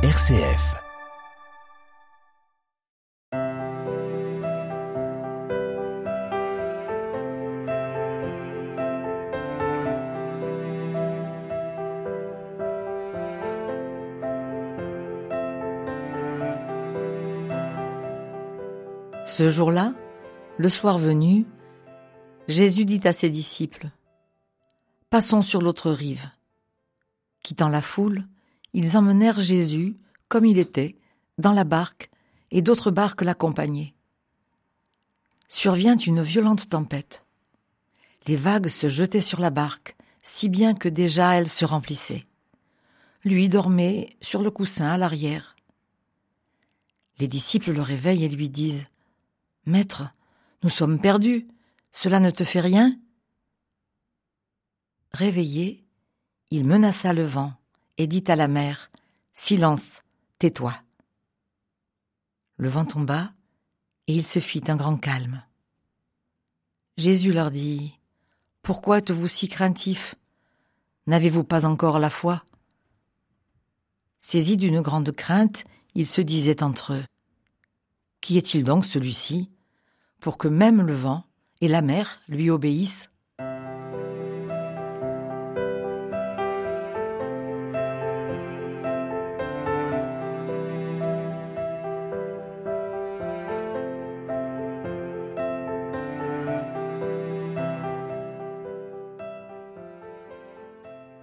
RCF. Ce jour-là, le soir venu, Jésus dit à ses disciples, Passons sur l'autre rive. Quittant la foule, ils emmenèrent Jésus, comme il était, dans la barque, et d'autres barques l'accompagnaient. Survient une violente tempête. Les vagues se jetaient sur la barque, si bien que déjà elle se remplissait. Lui dormait sur le coussin à l'arrière. Les disciples le réveillent et lui disent Maître, nous sommes perdus, cela ne te fait rien Réveillé, il menaça le vent et dit à la mer Silence, tais-toi. Le vent tomba et il se fit un grand calme. Jésus leur dit Pourquoi êtes-vous si craintifs? N'avez-vous pas encore la foi? Saisis d'une grande crainte, ils se disaient entre eux Qui est-il donc celui-ci pour que même le vent et la mer lui obéissent?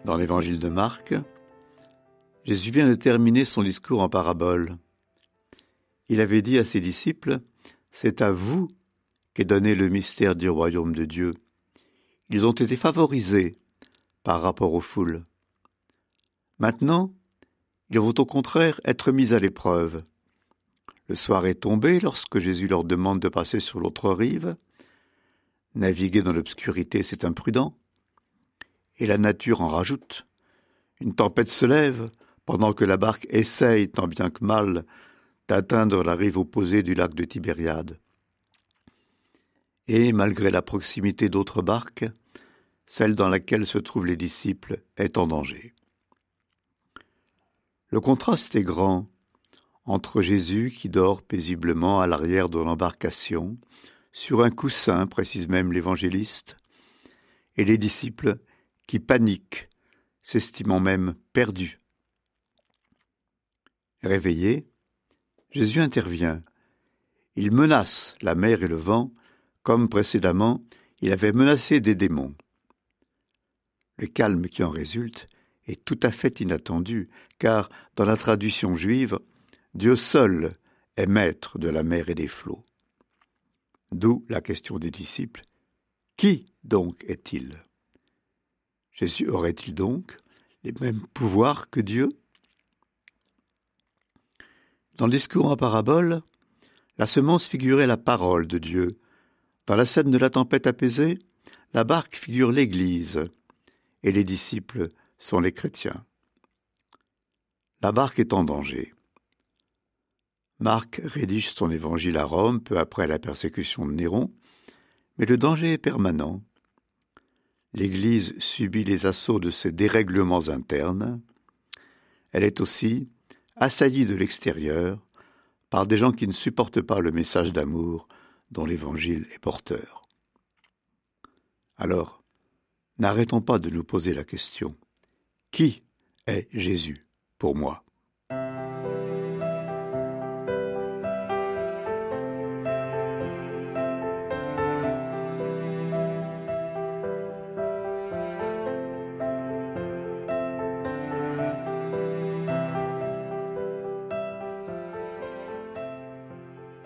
Dans l'évangile de Marc, Jésus vient de terminer son discours en parabole. Il avait dit à ses disciples, C'est à vous qu'est donné le mystère du royaume de Dieu. Ils ont été favorisés par rapport aux foules. Maintenant, ils vont au contraire être mis à l'épreuve. Le soir est tombé lorsque Jésus leur demande de passer sur l'autre rive. Naviguer dans l'obscurité, c'est imprudent et la nature en rajoute. Une tempête se lève pendant que la barque essaye, tant bien que mal, d'atteindre la rive opposée du lac de Tibériade. Et, malgré la proximité d'autres barques, celle dans laquelle se trouvent les disciples est en danger. Le contraste est grand entre Jésus qui dort paisiblement à l'arrière de l'embarcation, sur un coussin, précise même l'évangéliste, et les disciples qui panique, s'estimant même perdu. Réveillé, Jésus intervient. Il menace la mer et le vent, comme précédemment il avait menacé des démons. Le calme qui en résulte est tout à fait inattendu, car dans la tradition juive, Dieu seul est maître de la mer et des flots. D'où la question des disciples. Qui donc est-il? Jésus aurait-il donc les mêmes pouvoirs que Dieu? Dans le discours en parabole, la semence figurait la parole de Dieu. Dans la scène de la tempête apaisée, la barque figure l'Église, et les disciples sont les chrétiens. La barque est en danger. Marc rédige son évangile à Rome peu après la persécution de Néron, mais le danger est permanent l'Église subit les assauts de ces dérèglements internes, elle est aussi assaillie de l'extérieur par des gens qui ne supportent pas le message d'amour dont l'Évangile est porteur. Alors, n'arrêtons pas de nous poser la question Qui est Jésus pour moi?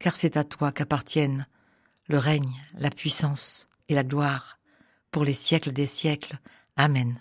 car c'est à toi qu'appartiennent le règne, la puissance et la gloire pour les siècles des siècles. Amen.